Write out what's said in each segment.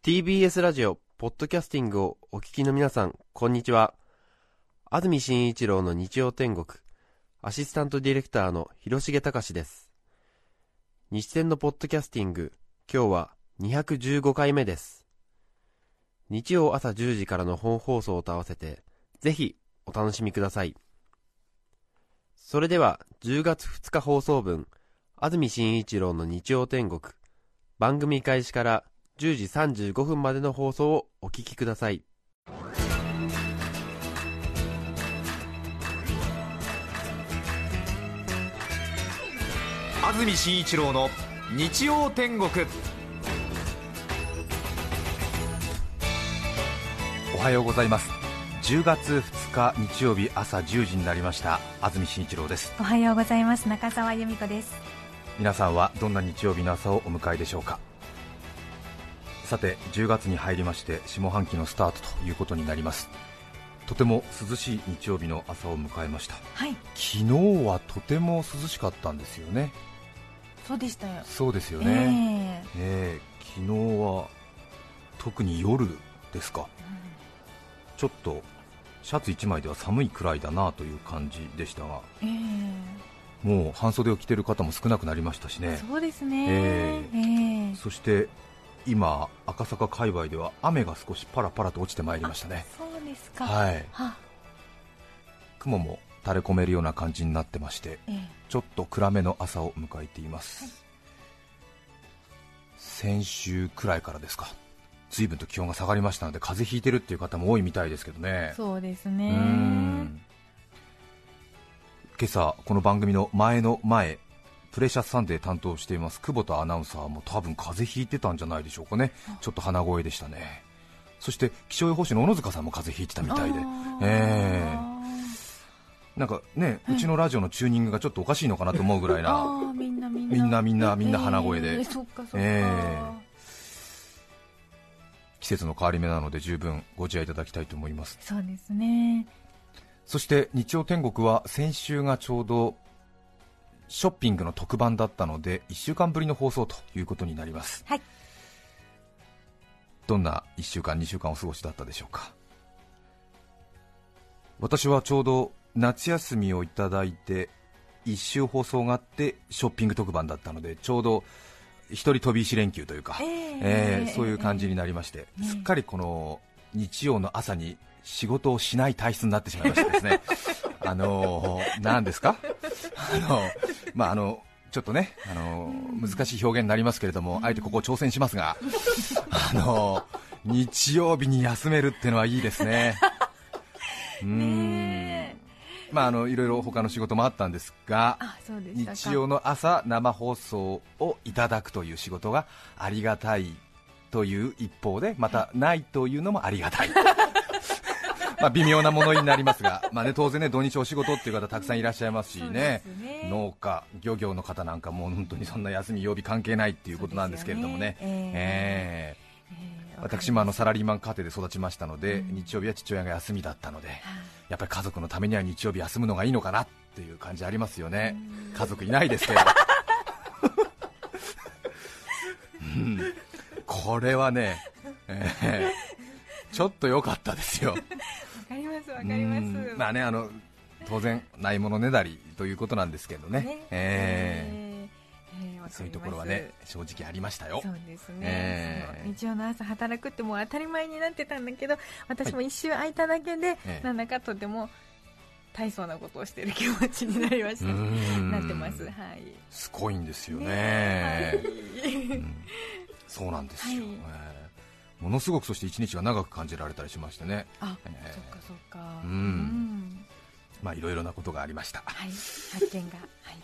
TBS ラジオ、ポッドキャスティングをお聞きの皆さん、こんにちは。安住紳一郎の日曜天国、アシスタントディレクターの広重隆です。日天のポッドキャスティング、今日は215回目です。日曜朝10時からの本放送と合わせて、ぜひお楽しみください。それでは、10月2日放送分、安住紳一郎の日曜天国、番組開始から10時35分までの放送をお聞きください。安住紳一郎の日曜天国。おはようございます。10月2日日曜日朝10時になりました。安住紳一郎です。おはようございます。中澤由美子です。皆さんはどんな日曜日の朝をお迎えでしょうか？さて10月に入りまして下半期のスタートということになります。とても涼しい日曜日の朝を迎えました。はい。昨日はとても涼しかったんですよね。そうでしたよ。そうですよね、ええ。昨日は特に夜ですか、ちょっとシャツ1枚では寒いくらいだなという感じでしたが。ええ。えもう半袖を着ている方も少なくなりましたしね。そうですね。え。ええ。そして今赤坂界隈では雨が少しパラパラと落ちてまいりましたね。そうですか。はい。は雲も垂れ込めるような感じになってましてええ。ちょっと暗めの朝を迎えています、先週くらいからですか。随分と気温が下がりましたので風邪ひいてるっていう方も多いみたいですけどね。そうですうねん。今朝この番組の前の前プレシャスサンデー担当しています久保田アナウンサーも多分風邪ひいてたんじゃないでしょうかね。ちょっと鼻声でしたね。そして気象予報士の小野塚さんも風邪ひいてたみたいで。あー。えなんかね、うちのラジオのチューニングがちょっとおかしいのかなと思うぐらいあなーみんなみんなみんな鼻声で。ええそっかそっか、え。季節の変わり目なので十分ご自愛いただきたいと思います。そうですね。そして日曜天国は先週がちょうどショッピングの特番だったので1週間ぶりの放送ということになります。はい。どんな1週間2週間お過ごしだったでしょうか？私はちょうど夏休みをいただいて1週放送があってショッピング特番だったのでちょうど一人飛び石連休というか、ええ。えーそういう感じになりまして、ええ。すっかりこの日曜の朝に仕事をしない体質になってしまいましてですねあのー、なんですか？あのまああのちょっとね、あのー難しい表現になりますけれども、あえてここを挑戦しますが、あのー日曜日に休めるっていうのはいいですね。うーんまああのいろいろ他の仕事もあったんですが、日曜の朝生放送をいただくという仕事がありがたいという一方でまたないというのもありがたいまあ微妙なものになりますが、まあね、当然ね土日お仕事っていう方たくさんいらっしゃいますしね。ね。農家漁業の方なんかもう本当にそんな休み曜日関係ないっていうことなんですけれどもね。ええ。ええ。私もあのサラリーマン家庭で育ちましたので、うん日曜日は父親が休みだったのでやっぱり家族のためには日曜日休むのがいいのかなっていう感じありますよね、家族いないですけど、うん。これはね、えーちょっと良かったですよ、わかりますわかります。うん。まあねあの当然、ないものねだりということなんですけどね、ね。ええ。えええそういうところはね正直ありましたよ。そうですね、ええ。その日曜の朝働くってもう当たり前になってたんだけど私も一周空いただけで、ええ。なんだかとても大層なことをしている気持ちになりました。うん。なってます。はい。すごいんですよね。ねうん。そうなんですよ、はい。えーものすごくそして一日が長く感じられたりしましてね、あ、ええそっかそっか。うん。まあいろいろなことがありました。はい。発見が。はい。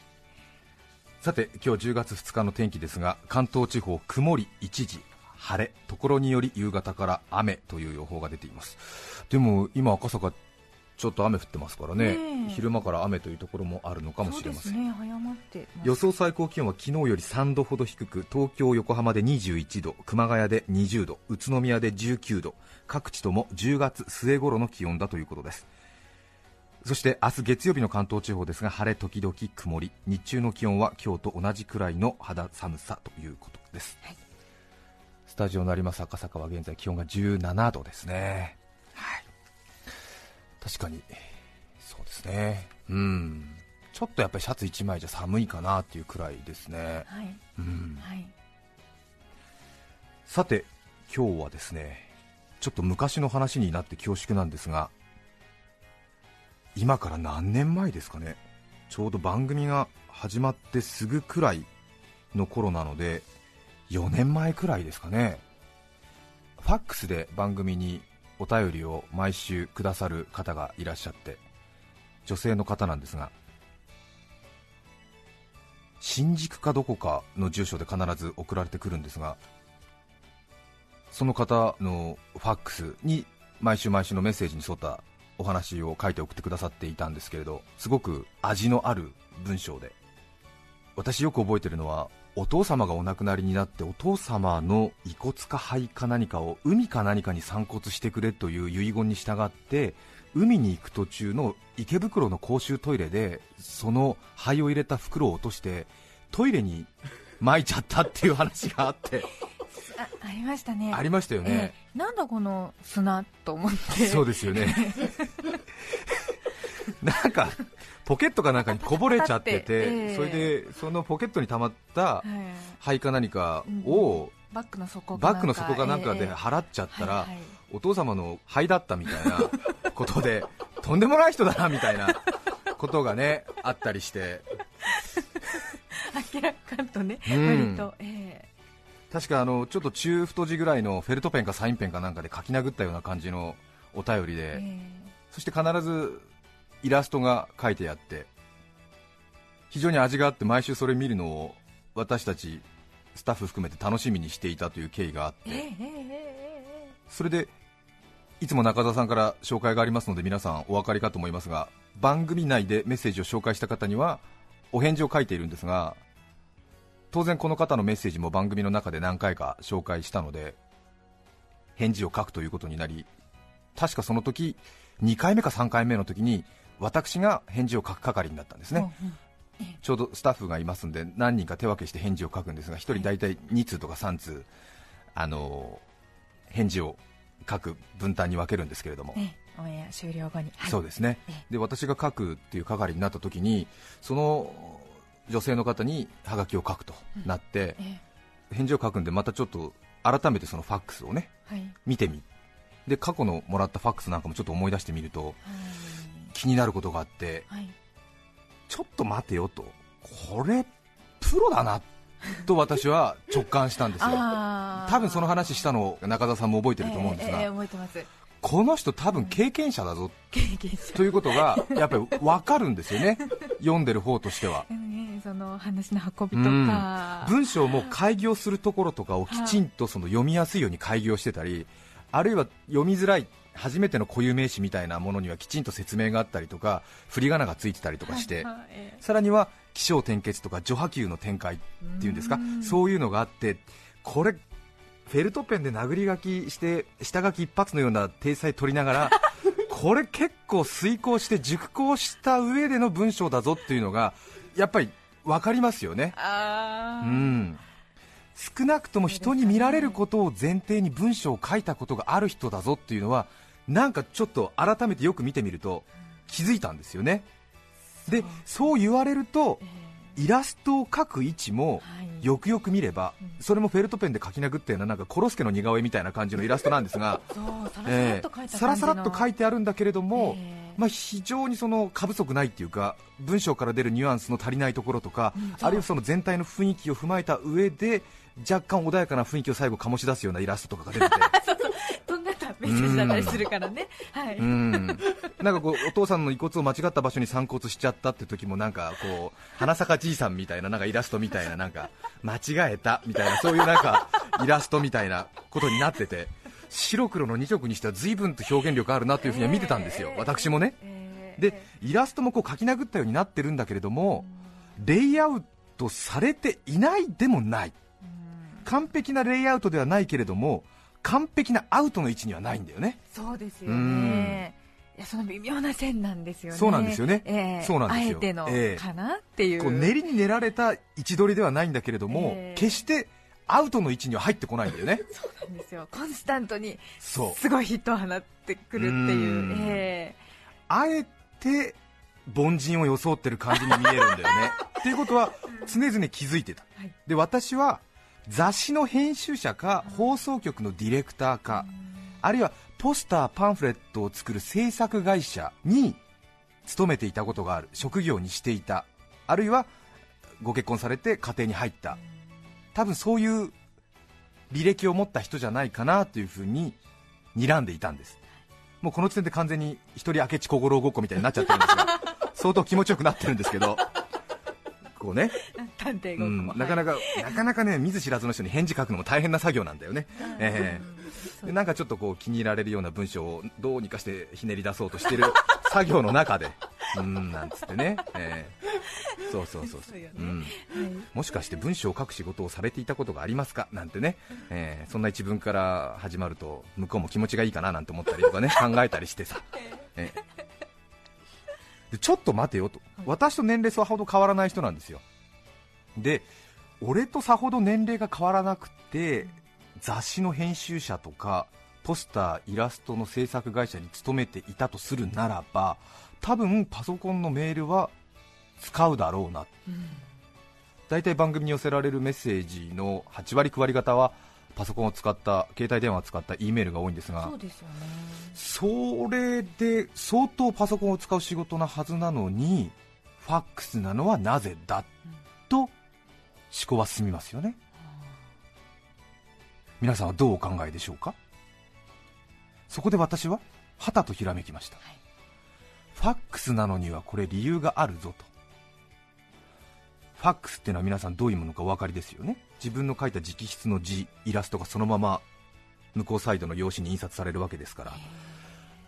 さて今日10月2日の天気ですが関東地方曇り一時晴れ。ところにより夕方から雨という予報が出ています。でも今赤坂ちょっと雨降ってますからね。ねえ。昼間から雨というところもあるのかもしれますせん。ね。予想最高気温は昨日より3度ほど低く東京、横浜で21度熊谷で20度宇都宮で19度各地とも10月末頃の気温だということです。そして明日月曜日の関東地方ですが晴れ時々曇り。日中の気温は今日と同じくらいの肌寒さということです、はい。スタジオのあります赤坂は現在気温が17度ですね。はい確かに。そうですね。うん。ちょっとやっぱりシャツ1枚じゃ寒いかなっていうくらいですね。はい。うん。はい。さて今日はですねちょっと昔の話になって恐縮なんですが今から何年前ですかね。ちょうど番組が始まってすぐくらいの頃なので4年前くらいですかね。ファックスで番組にお便りを毎週くださる方がいらっしゃって女性の方なんですが新宿かどこかの住所で必ず送られてくるんですがその方のファックスに毎週毎週のメッセージに沿ったお話を書いて送ってくださっていたんですけれどすごく味のある文章で私よく覚えてるのはお父様がお亡くなりになってお父様の遺骨か灰か何かを海か何かに散骨してくれという遺言に従って海に行く途中の池袋の公衆トイレでその灰を入れた袋を落としてトイレに撒いちゃったっていう話があって。あありましたね。ありましたよね、ええ。なんだこの砂と思って。そうですよね。なんかポケットかなんかにこぼれちゃってて、ええ。それでそのポケットに溜まったはい。灰か何かをバッグの底バッグの底かなんかでええ。払っちゃったら、お父様の灰だったみたいなことで とんでもない人だなみたいなことがねあったりして。明らかとね、うん。割と、え確かあのちょっと中太字ぐらいのフェルトペンかサインペンかなんかで書き殴ったような感じのお便りえで、え。そして必ずイラストが書いてあって非常に味があって毎週それ見るのを私たちスタッフ含めて楽しみにしていたという経緯があってそれでいつも中澤さんから紹介がありますので皆さんお分かりかと思いますが番組内でメッセージを紹介した方にはお返事を書いているんですが当然この方のメッセージも番組の中で何回か紹介したので返事を書くということになり確かその時2回目か3回目の時に私が返事を書く係になったんですね、ちょうどスタッフがいますんで何人か手分けして返事を書くんですが1人大体2通とか3通あの返事を書く分担に分けるんですけれども、ええ。オンエア終了後に、はい。そうですね。ええ。で私が書くっていう係になった時にその女性の方にハガキを書くとなって、え返事を書くんでまたちょっと改めてそのファックスをねえはい。見てみで過去のもらったファックスなんかもちょっと思い出してみるとはい気になることがあってはい。ちょっと待てよと。これプロだなと私は 直感したんですよ。多分その話したのを中田さんも覚えてると思うんですが、この人多分経験者だぞ経験者。ということがやっぱり分かるんですよね。読んでる方としては。その話の運びとうん。か、文章も開業するところとかをきちんとその読みやすいように開業してたりあるいは読みづらい初めての固有名詞みたいなものにはきちんと説明があったりとか振り仮名がついてたりとかしてはいはいえさらには起承転結とか序波球の展開っていうんですか？うん。そういうのがあってこれフェルトペンで殴り書きして下書き一発のような体裁取りながら これ結構遂行して熟考した上での文章だぞっていうのがやっぱり分かりますよね。うー。ん。少なくとも人に見られることを前提に文章を書いたことがある人だぞっていうのはなんかちょっと改めてよく見てみると気づいたんですよね。でそう言われるとえイラストを描く位置もよくよく見ればうん。それもフェルトペンで描き殴ったようななんかコロスケの似顔絵みたいな感じのイラストなんですがさらさらえっと書いててあるんだけれども、ええ。まあ、非常にその過不足ないっていうか文章から出るニュアンスの足りないところとか、あるいはその全体の雰囲気を踏まえた上で若干穏やかな雰囲気を最後醸し出すようなイラストとかが出てて メッセージだったりするからね。はい、うん、なんかこうお父さんの遺骨を間違った場所に散骨しちゃったって時もなんかこう花坂じいさんみたいななんかイラストみたいななんか間違えたみたいなそういうなんかイラストみたいなことになってて 白黒の2色にしては随分と表現力あるなというふうには見てたんですよ、私もね。えーでイラストもこう書き殴ったようになってるんだけれどもレイアウトされていないでもない。完璧なレイアウトではないけれども完璧なアウトの位置にはないんだよね。そうですよね。いやその微妙な線なんですよね。そうなんですよね。ええ。そうなんですよ。あえてのええかなっていう。こう練りに練られた位置取りではないんだけれども、ええ。決してアウトの位置には入ってこないんだよね。そうなんですよ。コンスタントにすごいヒットを放ってくるっていう。うん。え。あえて凡人を装ってる感じに見えるんだよね。っていうことは常々気づいてた、はい。で私は雑誌の編集者か放送局のディレクターかあるいはポスターパンフレットを作る制作会社に勤めていたことがある。職業にしていた。あるいはご結婚されて家庭に入った。多分そういう履歴を持った人じゃないかなというふうに睨んでいたんです。もうこの時点で完全に一人明智小五郎ごっこみたいになっちゃってるんですが相当気持ちよくなってるんですけど。こうね、え 探偵ごっこうん。も、なかなかなかなかね見ず知らずの人に返事書くのも大変な作業なんだよね、ええ。でなんかちょっとこう気に入られるような文章をどうにかしてひねり出そうとしてる作業の中で、うーんなんつってね、ええ。そうそうそうそう。うん、はい。もしかして文章を書く仕事をされていたことがありますか？なんてね、えーそんな一文から始まると向こうも気持ちがいいかななんて思ったりとかね考えたりしてさ、えーでちょっと待てよと、私と年齢さほど変わらない人なんですよ。で俺とさほど年齢が変わらなくて雑誌の編集者とかポスターイラストの制作会社に勤めていたとするならば多分パソコンのメールは使うだろうな。大体番組に寄せられるメッセージの8割9割方はパソコンを使った携帯電話を使った E メールが多いんですがそうですよねそれで相当パソコンを使う仕事なはずなのにファックスなのはなぜだと思考は進みますよね。皆さんはどうお考えでしょうか？そこで私ははたとひらめきました、ファックスなのにはこれ理由があるぞと。ファックスっていうのは皆さんどういうものかお分かりですよね自分の書いた直筆の字イラストがそのまま向こうサイドの用紙に印刷されるわけですから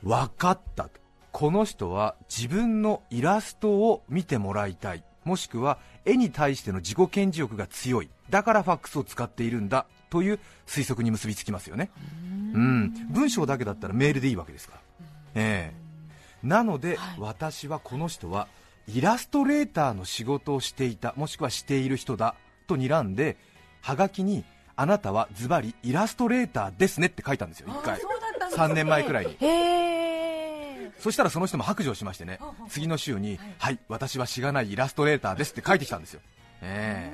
分かった。とこの人は自分のイラストを見てもらいたい。もしくは絵に対しての自己顕示欲が強い。だからファックスを使っているんだという推測に結びつきますよね。うん。文章だけだったらメールでいいわけですから。ええ。なので、私はこの人はイラストレーターの仕事をしていたもしくはしている人だと睨んではがきにあなたはズバリイラストレーターですねって書いたんですよ1回。そうだったんですね。3年前くらいに。そしたらその人も白状しましてね次の週に、はい、私はしがないイラストレーターですって書いてきたんですよ、え。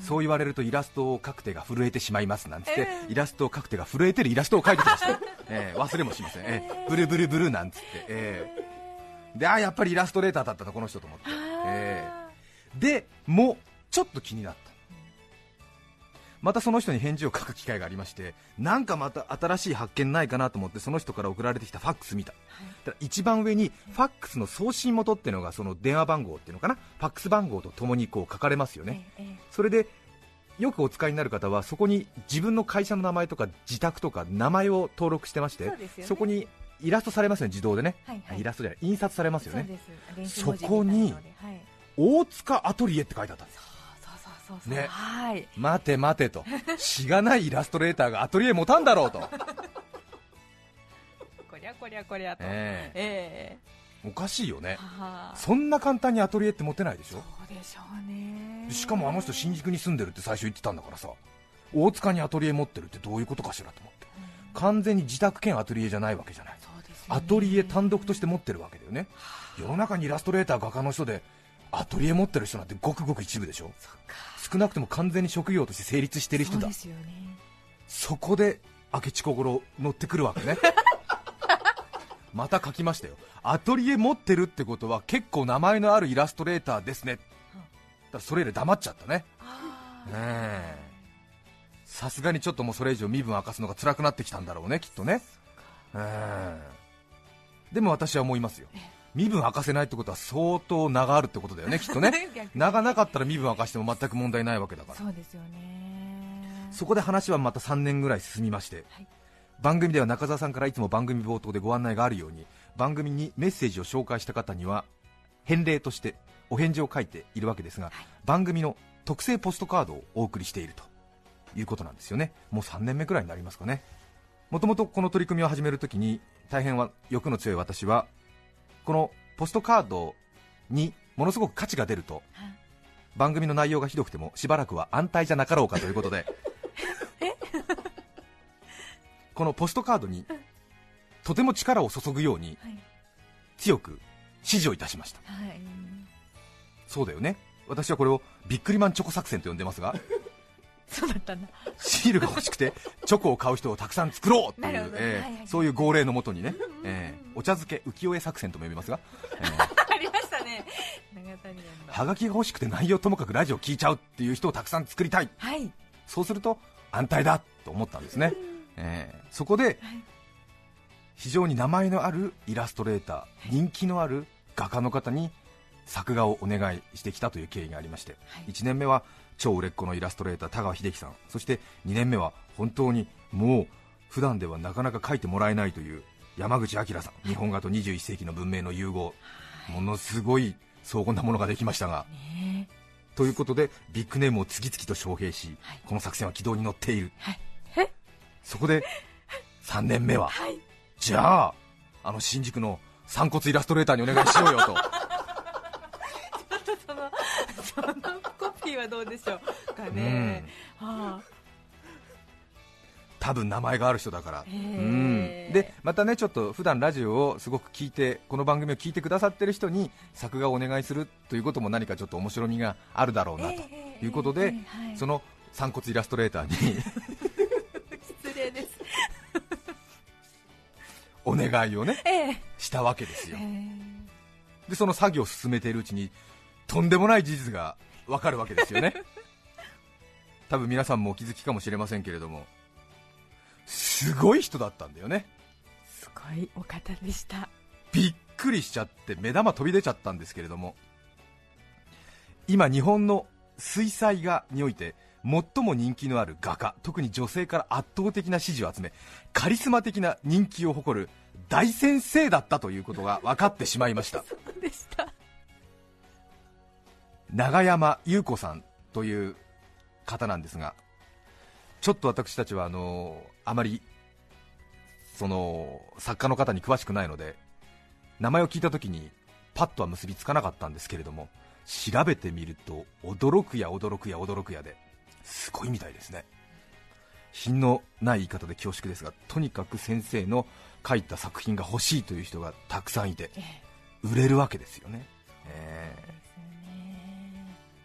えそう言われるとイラストを描く手が震えてしまいますなんつって、イラストを描く手が震えてるイラストを描いてきました、ええ忘れもしません、ええ。ブルブルブルなんつって、ええ。であやっぱりイラストレーターだったなこの人と思って、ええ。でもちょっと気になったまたその人に返事を書く機会がありましてなんかまた新しい発見ないかなと思ってその人から送られてきたファックス見た、ただ一番上にファックスの送信元っていうのがその電話番号っていうのかな？ファックス番号とともにこう書かれますよね、ええそれでよくお使いになる方はそこに自分の会社の名前とか自宅とか名前を登録してましてね。こにイラストされますよね自動でね、はいはい。イラストじゃない印刷されますよね。そこに大塚アトリエって書いてあったんですね。はい。待て待てと。しがないイラストレーターがアトリエ持たんだろうと、こりゃこりゃこりゃと。え。えおかしいよね。そんな簡単にアトリエって持てないでしょ？そうでしょうね。しかもあの人新宿に住んでるって最初言ってたんだからさ。大塚にアトリエ持ってるってどういうことかしらと思って。完全に自宅兼アトリエじゃないわけじゃない。アトリエ単独として持ってるわけだよね世の中にイラストレーター画家の人でアトリエ持ってる人なんてごくごく一部でしょ？そっか少なくとも完全に職業として成立してる人だ。そね。そこで明智小五郎乗ってくるわけね。また書きましたよ。アトリエ持ってるってことは結構名前のあるイラストレーターですね。だからそれ以来黙っちゃったね。さすがにちょっともうそれ以上身分明かすのが辛くなってきたんだろうねきっとね。うんでも私は思いますよ身分明かせないってことは相当名があるってことだよね きっとね。名がなかったら身分明かしても全く問題ないわけだから。そうですよね。そこで話はまた3年ぐらい進みまして、はい。番組では中澤さんからいつも番組冒頭でご案内があるように番組にメッセージを紹介した方には返礼としてお返事を書いているわけですが、番組の特製ポストカードをお送りしているということなんですよね。もう3年目くらいになりますかね。もともとこの取り組みを始めるときに大変は欲の強い私はこのポストカードにものすごく価値が出ると。はい。番組の内容がひどくてもしばらくは安泰じゃなかろうかということで。このポストカードにとても力を注ぐようにはい。強く指示をいたしました。はい。そうだよね。私はこれをビックリマンチョコ作戦と呼んでますがそうだったんだ。シールが欲しくてチョコを買う人をたくさん作ろうというえーそういう号令のもとにね、えーお茶漬け浮世絵作戦とも呼びますが、えーありましたね。はがきが欲しくて内容ともかくラジオ聞いちゃうっていう人をたくさん作りたい。はい。そうすると安泰だと思ったんですね、えーそこではい。非常に名前のあるイラストレーター人気のある画家の方に作画をお願いしてきたという経緯がありまして、はい。1年目は超売れっ子のイラストレーター田川秀樹さん。そして2年目は本当にもう普段ではなかなか描いてもらえないという山口明さん。日本画と21世紀の文明の融合。ものすごい荘厳なものができましたが。ねということでビッグネームを次々と招聘し、はいこの作戦は軌道に乗っている、はい。えそこで3年目は、はい。じゃああの新宿の散骨イラストレーターにお願いしようよとコピーはどうでしょうかね、は多分名前がある人だから、うん。でまたねちょっと普段ラジオをすごく聞いてこの番組を聞いてくださってる人に作画をお願いするということも何かちょっと面白みがあるだろうあなとええいうことで、その散骨イラストレーターに失礼です。お願いをねええ。したわけですよ。え。でその作業を進めているうちにとんでもない事実がわかるわけですよね。多分皆さんもお気づきかもしれませんけれども。すごい人だったんだよね。えすごいお方でした。びっくりしちゃって目玉飛び出ちゃったんですけれども。今日本の水彩画において最も人気のある画家特に女性から圧倒的な支持を集めカリスマ的な人気を誇る大先生だったということが分かってしまいました。そうでした永山優子さんという方なんですがちょっと私たちはあのあまりその作家の方に詳しくないので名前を聞いた時にパッとは結びつかなかったんですけれども調べてみると驚くや驚くや驚くやですごいみたいですね。品のない言い方で恐縮ですがとにかく先生の書いた作品が欲しいという人がたくさんいてええ。売れるわけですよね、えー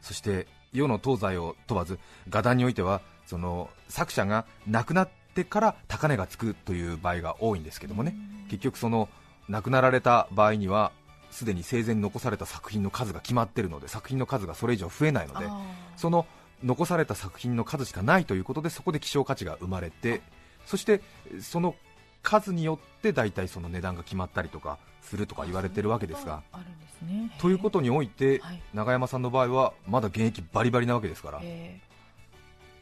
そして世の東西を問わず画壇においてはその作者が亡くなってから高値がつくという場合が多いんですけどもね。結局その亡くなられた場合にはすでに生前に残された作品の数が決まっているので作品の数がそれ以上増えないのであその残された作品の数しかないということでそこで希少価値が生まれてそしてその数によって大体その値段が決まったりとかするとか言われてるわけですが。あるんですね。ということにおいてはい。永山さんの場合はまだ現役バリバリなわけですからえ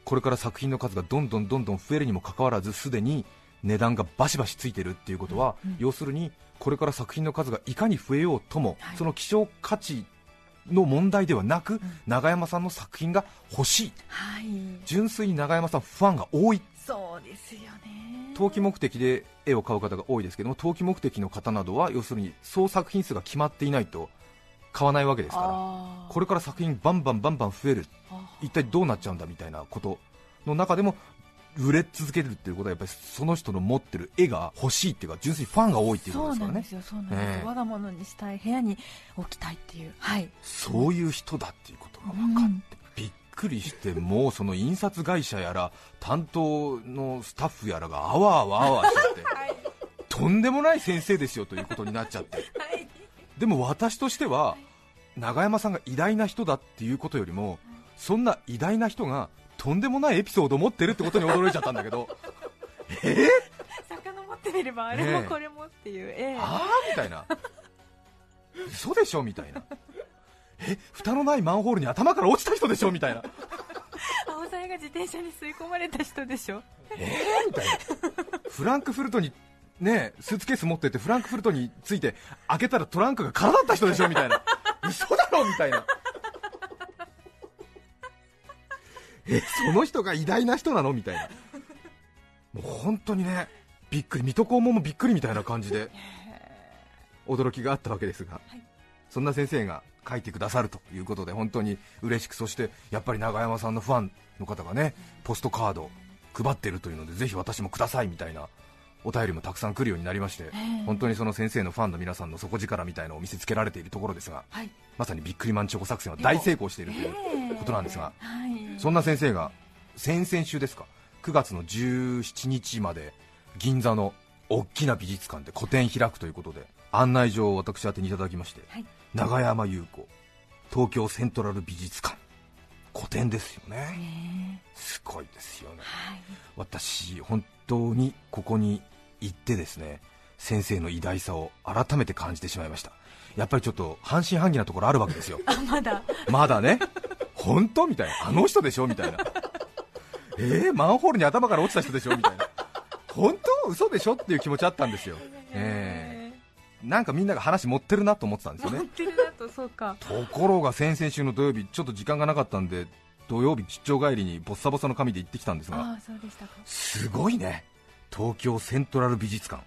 これから作品の数がどんどんどんどん増えるにもかかわらずすでに値段がバシバシついてるっていうことは、うんうん。要するにこれから作品の数がいかに増えようとも、はい。その希少価値の問題ではなく、ん。永山さんの作品が欲しい。はい。純粋に永山さんファンが多い。そうですよね投機目的で絵を買う方が多いですけども投機目的の方などは要するに総作品数が決まっていないと買わないわけですからこれから作品バンバンバンバン増える。あ一体どうなっちゃうんだみたいなことの中でも売れ続けるっていうことはやっぱりその人の持ってる絵が欲しいっていうか純粋にファンが多いっていうことですからね。そうなんが物にしたい部屋に置きたいっていうはい。そういう人だっていうことが分かって、くりしてもうその印刷会社やら担当のスタッフやらがあわあわあわしちゃって とんでもない先生ですよということになっちゃって。でも私としては永山さんが偉大な人だっていうことよりもそんな偉大な人がとんでもないエピソードを持ってるってことに驚いちゃったんだけど。え？遡ってってみればあれもこれもっていう、ええ。あーみたいな。嘘でしょ？みたいなえ蓋のないマンホールに頭から落ちた人でしょみたいな。青さやが自転車に吸い込まれた人でしょ。えーみたいな。フランクフルトにねスーツケース持ってってフランクフルトについて開けたらトランクが空だった人でしょみたいな。嘘だろみたいな。えその人が偉大な人なのみたいな。もう本当にねびっくり水戸黄門もびっくりみたいな感じで驚きがあったわけですが、そんな先生が書いてくださるということで本当に嬉しくそしてやっぱり永山さんのファンの方がねポストカード配ってるというのでぜひ私もくださいみたいなお便りもたくさん来るようになりまして、本当にその先生のファンの皆さんの底力みたいなのを見せつけられているところですが、はい。まさにビックリマンチョコ作戦は大成功しているということなんですが、はい。そんな先生が先々週ですか9月の17日まで銀座の大きな美術館で個展開くということで案内状を私宛てにいただきまして、はい永山優子東京セントラル美術館。個展ですよね。ねすごいですよね。はい。私本当にここに行ってですね先生の偉大さを改めて感じてしまいました。やっぱりちょっと半信半疑なところあるわけですよ。あまだ。まだね、本当？みたいな、あの人でしょ？みたいな、えー、マンホールに頭から落ちた人でしょ？みたいな、本当、嘘でしょ？っていう気持ちあったんですよ、えー、なんかみんなが話持ってるなと思ってたんですよね。持っ、てるだとそうか。ところが先々週の土曜日、ちょっと時間がなかったんで、土曜日、出張帰りにボッサボサの髪で行ってきたんですが、ああそうでしたか。すごいね、東京セントラル美術館、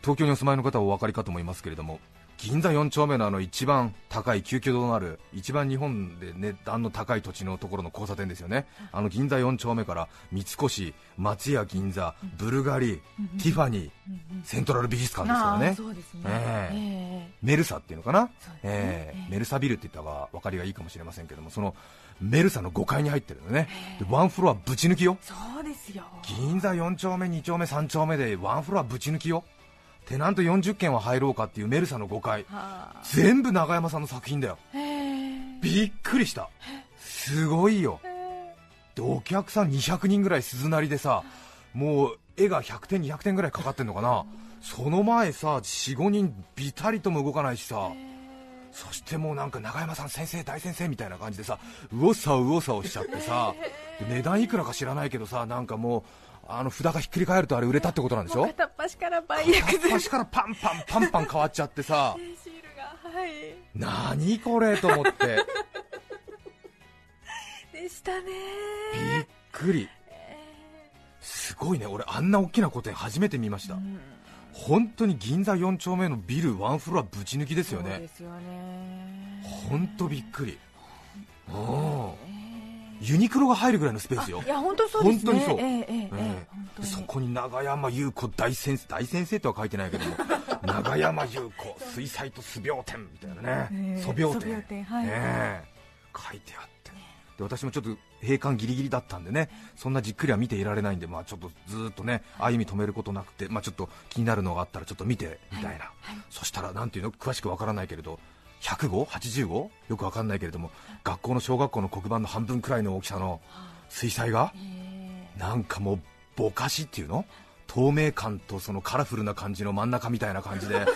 東京にお住まいの方はお分かりかと思いますけれども、銀座4丁目のあの一番高い、急遽となる、一番日本で値段の高い土地のところの交差点ですよね、あの銀座4丁目から三越、松屋銀座、ブルガリ、ティファニー、セントラル美術館ですからね。そうですね。メルサっていうのかな、ええ。メルサビルって言った方が分かりがいいかもしれませんけども、そのメルサの5階に入ってるのね、でワンフロアぶち抜きよ、そうですよ。銀座4丁目、2丁目、3丁目でワンフロアぶち抜きよ、テナント40件は入ろうかっていうメルサの5階、はあ。全部永山さんの作品だよ、ええびっくりした、すごいよ、でお客さん200人ぐらい鈴なりでさ、もう絵が100点、200点ぐらいかかってんのかな、その前さ、4、5人ビタリとも動かないしさ。そしてもうなんか永山さん先生大先生みたいな感じでさ右往左往右往左往しちゃってさ。で値段いくらか知らないけどさなんかもうあの札がひっくり返るとあれ売れたってことなんでしょ？片っ端から倍約片っ端からパンパンパンパン変わっちゃってさ。シールがはい。何これと思って。でしたね。びっくり。すごいね。俺あんな大きな個展初めて見ました。本当に銀座4丁目のビルワンフロアぶち抜きですよね。そうですよね。本当びっくり。うんユニクロが入るぐらいのスペースよ、いや本当そうですね、本当にそう、ええええそこに長山優子大先生、大先生とは書いてないけども、長山優子、水彩と素描展みたいなね、素描展、はい。ね、書いてあって、で私もちょっと閉館ぎりぎりだったんでね、そんなじっくりは見ていられないんで、まあ、ちょっとずっとね、歩み止めることなくて、まあ、ちょっと気になるのがあったら、ちょっと見てみたいな、はい。そしたら、なんていうの、詳しくわからないけれど、100号、80号よくわかんないけれども学校の小学校の黒板の半分くらいの大きさの水彩画？なんかもうぼかしっていうの？透明感とそのカラフルな感じの真ん中みたいな感じで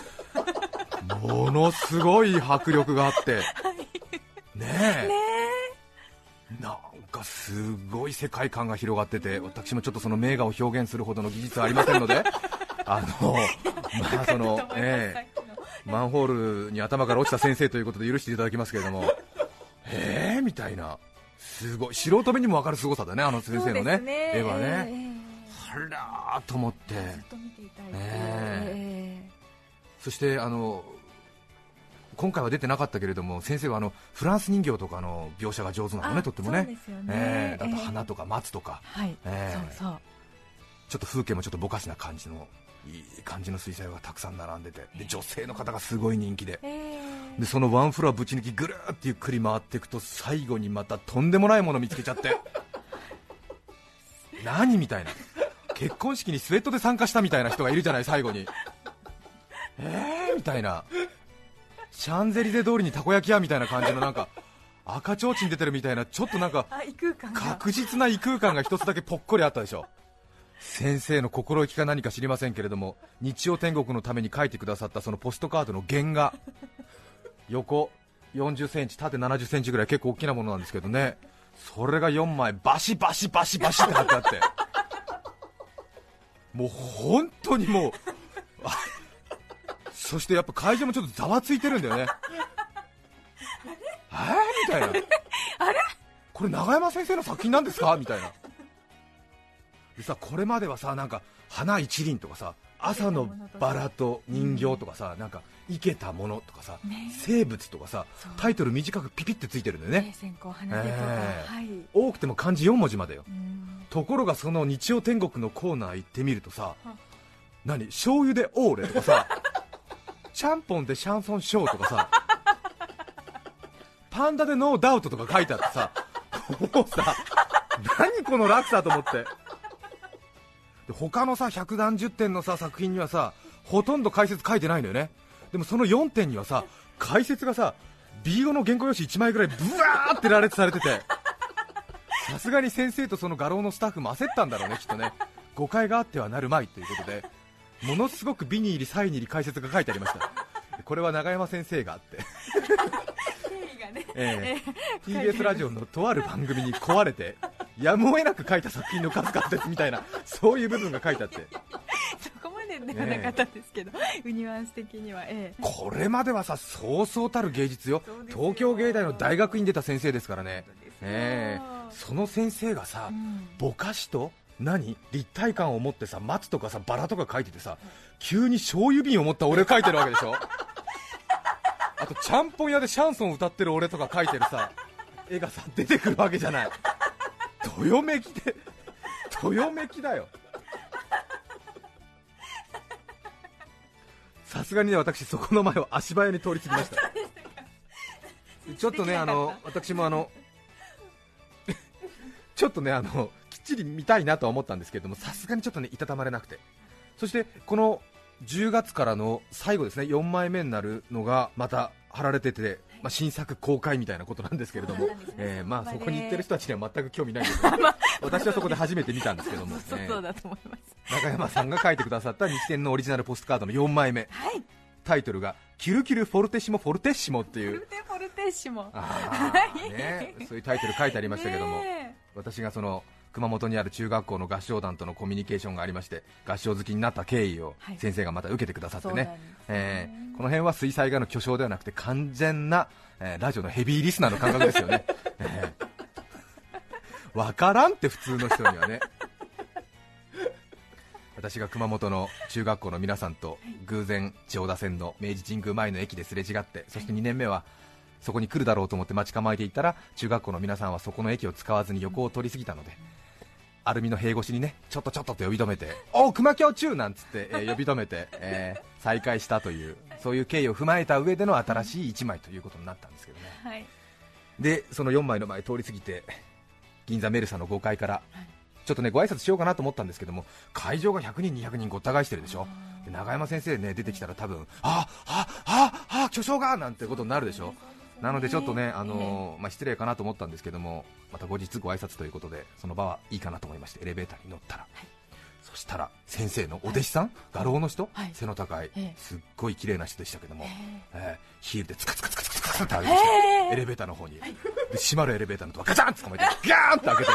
ものすごい迫力があって。ねえ。なんかすごい世界観が広がってて私もちょっとその名画を表現するほどの技術はありませんのであのまあその ええマンホールに頭から落ちた先生ということで許していただきますけれども。ええみたいな。すごい。素人目にも分かる凄さだねあの先生のね。絵はね、あらーと思って。ずっと見ていたいえ。そしてあの今回は出てなかったけれども先生はあのフランス人形とかの描写が上手なのねあとってもね。ね。ええ。だとええ。花とか松とか、はい。ええ。そうそう。ちょっと風景もちょっとぼかしな感じのいい感じの水彩画がたくさん並んでて。で女性の方がすごい人気で。ええ。でそのワンフロアぶち抜きぐるーってゆっくり回っていくと最後にまたとんでもないもの見つけちゃって。何みたいな。結婚式にスウェットで参加したみたいな人がいるじゃない最後に。えーみたいな。シャンゼリゼ通りにたこ焼き屋みたいな感じのなんか赤ちょうちん出てるみたいなちょっとなんか確実な異空間が一つだけぽっこりあったでしょ先生の心意気か何か知りませんけれども日曜天国のために書いてくださったそのポストカードの原画。横40センチ縦70センチぐらい結構大きなものなんですけどね。それが4枚バシバシバシバシって貼ってあって。もう本当にもうあ そしてやっぱ会場もちょっとざわついてるんだよね。えー、みたいな。これ永山先生の作品なんですか？みたいなでさこれまではさなんか花一輪とかさ朝のバラと人形とかさ、なんか生けたものとかさ、生物とかさタイトル短くピピってついてるんだよね、多くても漢字4文字までよ。うん。ところがその日曜天国のコーナー行ってみるとさは。何？醤油でオーレとかさちゃんぽんでシャンソンショーとかさパンダでノーダウトとか書いてあってさもうさ何この落差と思ってで他のさ百何十点のさ作品にはさほとんど解説書いてないのよね。でもその4点にはさ解説がさ B5 の原稿用紙1枚ぐらいブワーって羅列されてて。さすがに先生とその画廊のスタッフも焦ったんだろうねきっとね。誤解があってはなるまいということでものすごく美に入りサイに入り解説が書いてありました。これは永山先生があって、ええ。TBS ラジオのとある番組に壊れてやむを得なく書いた作品の数々ですみたいなそういう部分が書いてあって。そこまでではなかったんですけど、ニュアンス的には。ええ。これまではさそうそうたる芸術よ。東京芸大の大学院出た先生ですからね。ええ。その先生がさ、うん。ぼかしと何？立体感を持ってさ松とかさバラとか書いててさ急に醤油瓶を持った俺書いてるわけでしょ？あとちゃんぽん屋でシャンソン歌ってる俺とか書いてるさ絵がさ出てくるわけじゃないどよめきでどよめきだよ。さすがにね私そこの前を足早に通り過ぎました。ちょっとねあの私もあのちょっとねあのきっちり見たいなとは思ったんですけれどもさすがにちょっとねいたたまれなくて。そしてこの10月からの最後ですね4枚目になるのがまた貼られてて、まあ、新作公開みたいなことなんですけれどもえーまあ、そこに行ってる人たちには全く興味ないんです。けど私はそこで初めて見たんですけども、中山さんが書いてくださった日天のオリジナルポストカードの4枚目。はい。タイトルが「キュルキュルフォルテッシモフォルテッシモ」っていうフルテフォルテッシモ。ね、そういうタイトル書いてありましたけども、ね私がその熊本にある中学校の合唱団とのコミュニケーションがありまして合唱好きになった経緯をはい。先生がまた受けてくださってね、そうなんですね。えーこの辺は水彩画の巨匠ではなくて完全な、えーラジオのヘビーリスナーの感覚ですよね、えー。わからんって普通の人にはね。私が熊本の中学校の皆さんと偶然千代田線の明治神宮前の駅ですれ違ってそして2年目はそこに来るだろうと思って待ち構えていたら中学校の皆さんはそこの駅を使わずに横を通り過ぎたのでアルミの塀越しにねちょっとちょっとと呼び止めておう熊京中なんつって、えー 呼び止めて、えー再開したというそういう経緯を踏まえた上での新しい1枚ということになったんですけどね。はい。でその4枚の前通り過ぎて銀座メルサの5階からはい。ちょっとねご挨拶しようかなと思ったんですけども会場が100人、200人ごった返してるでしょ？で永山先生ね出てきたら多分ああああ巨匠が！なんてことになるでしょ？なのでちょっとね、あのーまあ、失礼かなと思ったんですけどもまた後日ご挨拶ということでその場はいいかなと思いましてエレベーターに乗ったら、そしたら先生のお弟子さん、画廊の人、はい。背の高い、ええ。すっごい綺麗な人でしたけども、ええ。ーヒールでツカツカツカツカツカツって歩いてきて、ええエレベーターの方に、で閉まるエレベーターのドアガチャンって捕まえてガーンって開けて、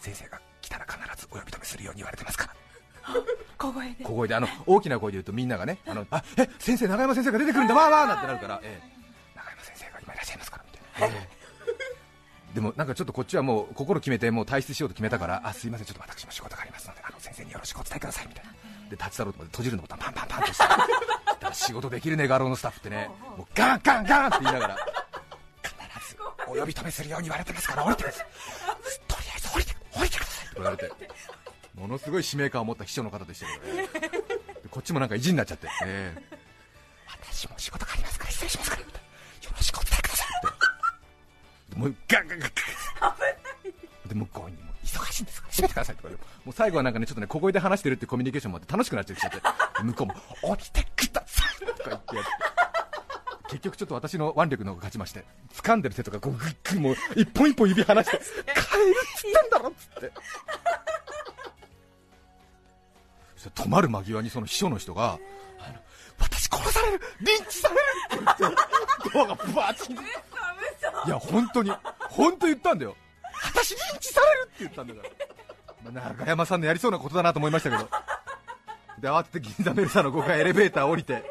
先生が来たら必ずお呼び止めするように言われてますから小声で。小声であの大きな声で言うとみんながね あのあえ先生永山先生が出てくるんだわーわーなんてなるから、ええ。永山先生が今いらっしゃいますからみたいな、ええ。でもなんかちょっとこっちはもう心決めてもう退出しようと決めたからあすいませんちょっと私も仕事がありますのであの先生によろしくお伝えくださいみたいな。で立ち去ろうと思って閉じるのボタンパンパンパンとしたらそしたら仕事できるね画廊のスタッフってね もうガンガンガンって言いながら 必ず。お呼び止めするように言われてます。から降りてくださいとりあえず降りて降りてください。って言われてものすごい使命感を持った秘書の方でしたけどね。でこっちもなんか意地になっちゃって、ええ。私も仕事がありますから失礼しますから。よろしくお伝えください。ってでもうガンガンガンガンで向こうにも忙しいんですから閉めてくださいって言われて。もう最後はなんかねちょっとね小声で話してるってコミュニケーションもあって楽しくなっちゃって向こう。も降りてくださいとか言ってやって結局ちょっと私の腕力の方が勝ちまして掴んでる手とかこうグッグッもう一本一本指離して帰るっつったんだろっつって止まる間際にその秘書の人が、あの私殺されるリンチされるって言ってドアがバーッて。いや本当に本当言ったんだよ。私リンチされるって言ったんだから、まあ、中山さんのやりそうなことだなと思いましたけど。で慌てて銀座メルサの5階エレベーター降りて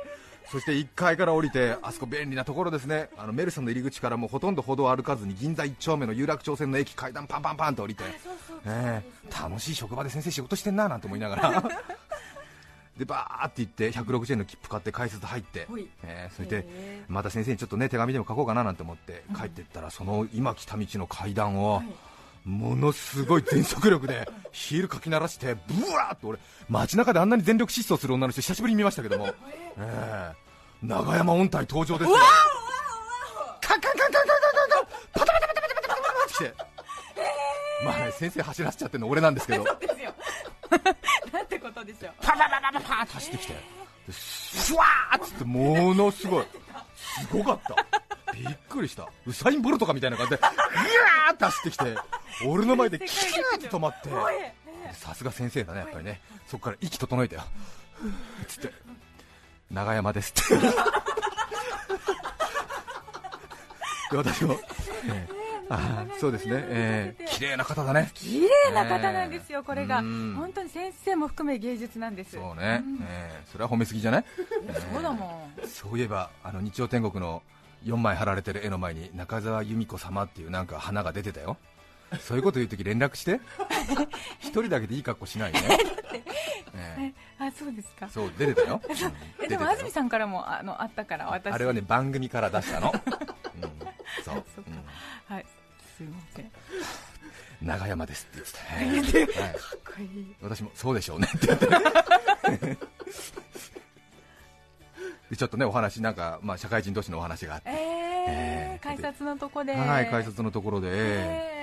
そして1階から降りてあそこ便利なところですね。あのメルサの入り口からもうほとんど歩道を歩かずに銀座1丁目の有楽町線の駅階段パンパンパンと降りて。ええ。楽しい職場で先生仕事してんななんて思いながら。でバーって行って160円の切符買って改札入って、ええそれでへまた先生にちょっとね手紙でも書こうかななんて思って帰っていったら、その今来た道の階段を、ものすごい全速力でヒールかき鳴らしてブワーっと俺街中であんなに全力疾走する女の人久しぶりに見ましたけども、ええ長山音体登場ですよ。カンカンカンカンカンカンカンパタパタパタパタパタパタパタってきて、まあね先生走らせちゃってるの俺なんですけどですよなんてことでしょうパパパパパパーって走ってきて、でシュワーっつって、ものすごい、すごかった、びっくりした、ウサイン・ボルトかみたいな感じで、ぐわーって走ってきて、俺の前でキューって止まって、さすが先生だね、やっぱりね、そこから息整えたよ、つって、長山ですって。で私も、ええあーそうですね、えー、綺麗な方だね、綺麗な方なんですよ、これが。うん。本当に先生も含め芸術なんです。そうね、えーそれは褒めすぎじゃない？そうだもん。そういえばあの日曜天国の4枚貼られてる絵の前に中澤由美子様っていうなんか花が出てたよそういうこと言うとき連絡して。一人だけでいい格好しないね、えあそうですか。ーそう出てたよ、うん。でも安住さんからもあのあったから私。あれはね番組から出したの、うん、そう、はい。すいません。か長山ですって言ってた、はい。っこいい。私もそうでしょうね。って言ってでちょっとねお話なんか、まあ、社会人同士のお話があって、ええーー、改札のとこで。はい改札のところで、えー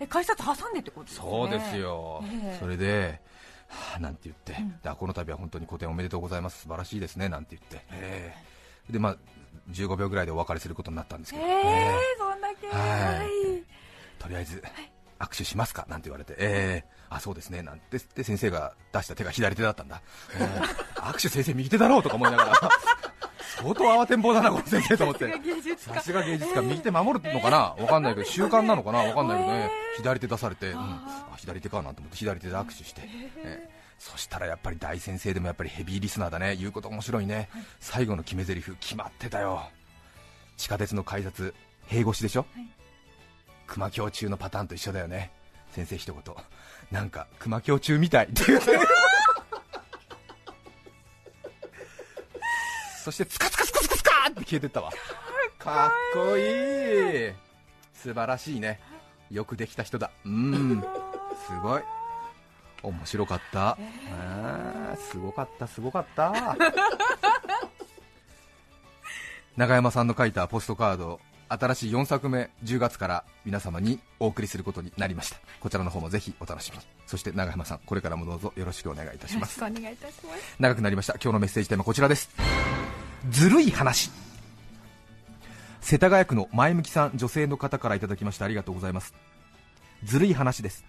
え改札挟んでってことですね。そうですよ、ええ。それで、はあ、なんて言って、うん。この度は本当に個展おめでとうございます、素晴らしいですね。なんて言って、ええ。でまあ、15秒ぐらいでお別れすることになったんですけど、えーええ。そんだけ。はい。はい。とりあえず、握手しますか？なんて言われて、ええ。あそうですね。なんてで先生が出した手が左手だったんだ、ええ。握手先生右手だろうとか思いながら、相当慌てんぼうだな、この先生と思って。さすが芸術家、右手守るのかな、わかんないけど、習慣なのかな、わかんないけどね、左手出されて、うん、あ左手かなと思って、左手で握手して、ええ。そしたらやっぱり大先生でもやっぱりヘビーリスナーだね、言うこと面白いね、最後の決め台詞決まってたよ、地下鉄の改札、塀越しでしょ、熊京中のパターンと一緒だよね、先生一言、なんか熊京中みたいって言って。そしてツカツカツカツカツカーって消えてったわ。かっこいい。素晴らしいね。よくできた人だ。うん。すごい。面白かった、あーすごかったすごかった。永山さんの書いたポストカード新しい4作目10月から皆様にお送りすることになりました。こちらの方もぜひお楽しみに。そして永山さんこれからもどうぞよろしくお願いいたします。よろしくお願いいたします。長くなりました。今日のメッセージテーマこちらですずるい話。世田谷区の前向きさん女性の方からいただきましてありがとうございます。ずるい話です。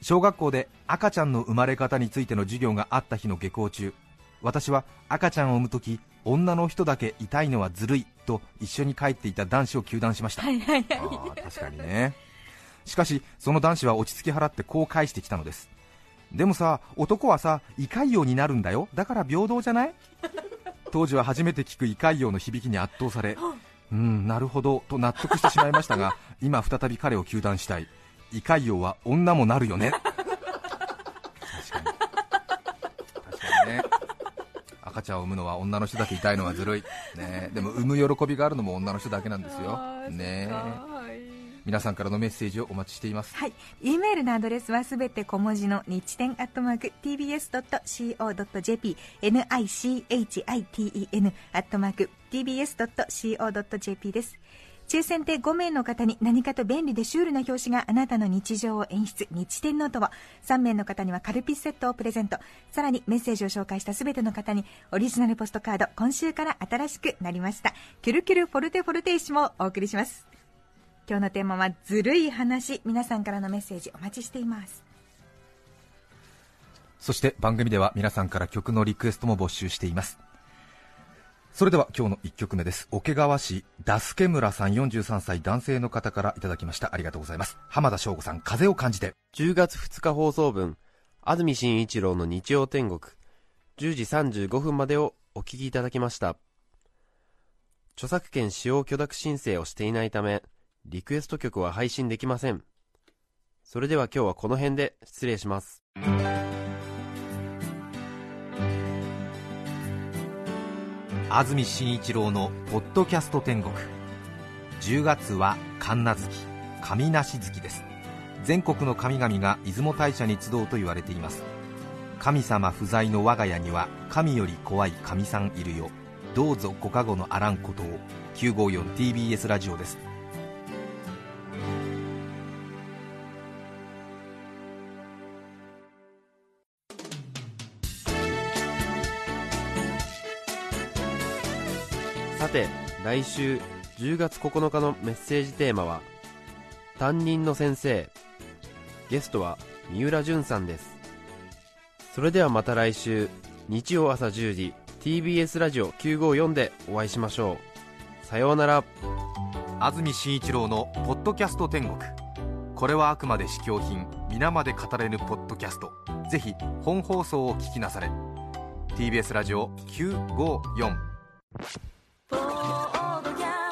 小学校で赤ちゃんの生まれ方についての授業があった日の下校中。私は赤ちゃんを産むとき女の人だけ痛いのはずるいと一緒に帰っていた男子を糾弾しました、はいはいはい。確かにね。しかしその男子は落ち着き払ってこう返してきたのですでもさ男はさ胃潰瘍になるんだよ。だから平等じゃない？当時は初めて聞く胃潰瘍の響きに圧倒されうんなるほどと納得してしまいましたが 今再び彼を糾弾したい。胃潰瘍は女もなるよね。確かに。確かにね。赤ちゃんを産むのは女の人だけ痛いのはずるい、ね、でも産む喜びがあるのも女の人だけなんですよ。ね皆さんからのメッセージをお待ちしています。はい、E メールのアドレスはすべて小文字の日天アットマーク tbs.co.jp nichiten アットマーク tbs.co.jp です。抽選で5名の方に何かと便利でシュールな表紙があなたの日常を演出日天ノートを。3名の方にはカルピスセットをプレゼント。さらにメッセージを紹介したすべての方にオリジナルポストカード今週から新しくなりました。キュルキュルフォルテフォルテイシもお送りします。今日のテーマはずるい話。皆さんからのメッセージお待ちしています。そして番組では皆さんから曲のリクエストも募集しています。それでは今日の1曲目です。桶川市ダスケ村さん43歳男性の方からいただきました。ありがとうございます。浜田省吾さん風を感じて。10月2日放送分安住紳一郎の日曜天国。10時35分までをお聞きいただきました。著作権使用許諾申請をしていないためリクエスト曲は配信できません。それでは今日はこの辺で失礼します。安住紳一郎の「ポッドキャスト天国」10月は神無月神無月です。全国の神々が出雲大社に集うと言われています。神様不在の我が家には神より怖い神さんいるよどうぞご加護のあらんことを。954TBS ラジオです。て来週10月9日のメッセージテーマは担任の先生。ゲストは三浦淳さんです。それではまた来週日曜朝10時 TBS ラジオ954でお会いしましょう。さようなら。安住紳一郎の「ポッドキャスト天国」これはあくまで試供品皆まで語れぬポッドキャスト。ぜひ本放送を聞きなされ。TBS ラジオ954フォードャ